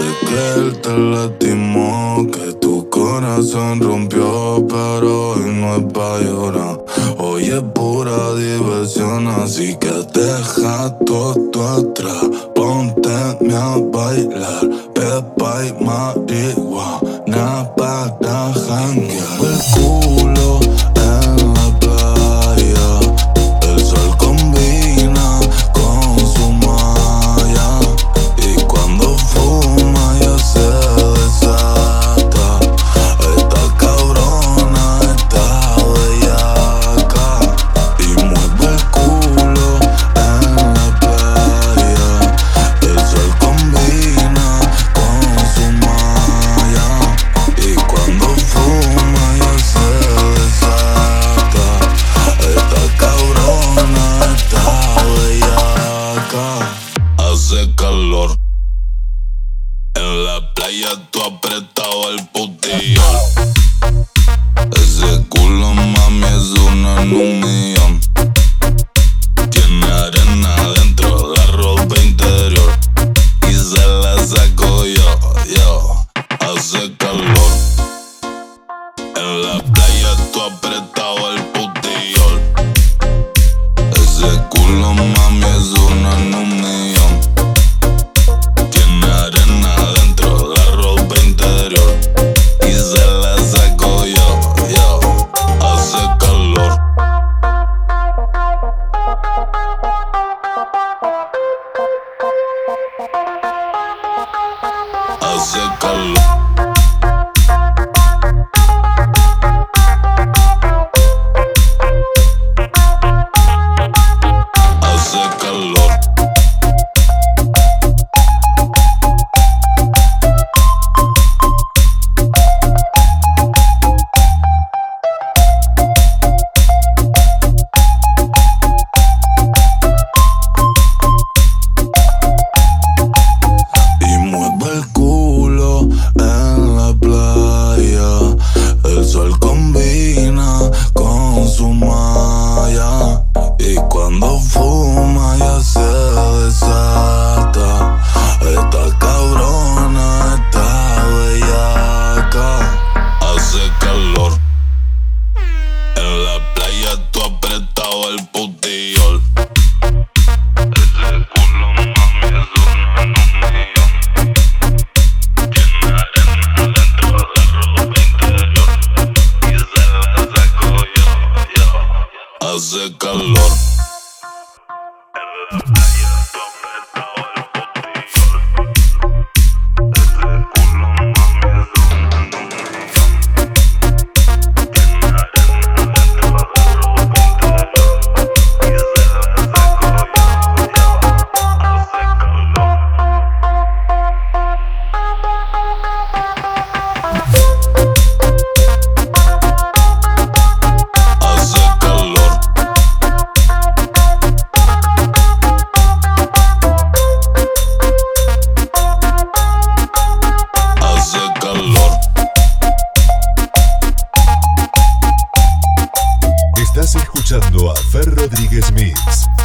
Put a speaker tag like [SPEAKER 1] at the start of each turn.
[SPEAKER 1] que él te lastimó, que tu corazón rompió, pero hoy no es pa' llorar. Hoy es pura diversión, así que deja todo atrás. Ponte a bailar, pepa y marihuana para janguear. Hace calor. En la playa tú apretado el putillón. Ese culo, mami, es una en un. Tiene arena dentro, la ropa interior. Y se la saco yo, yo. Hace calor. En la playa tú apretado el putillón. Ese culo, mami, Hace calor. de calor. Rodríguez Mix.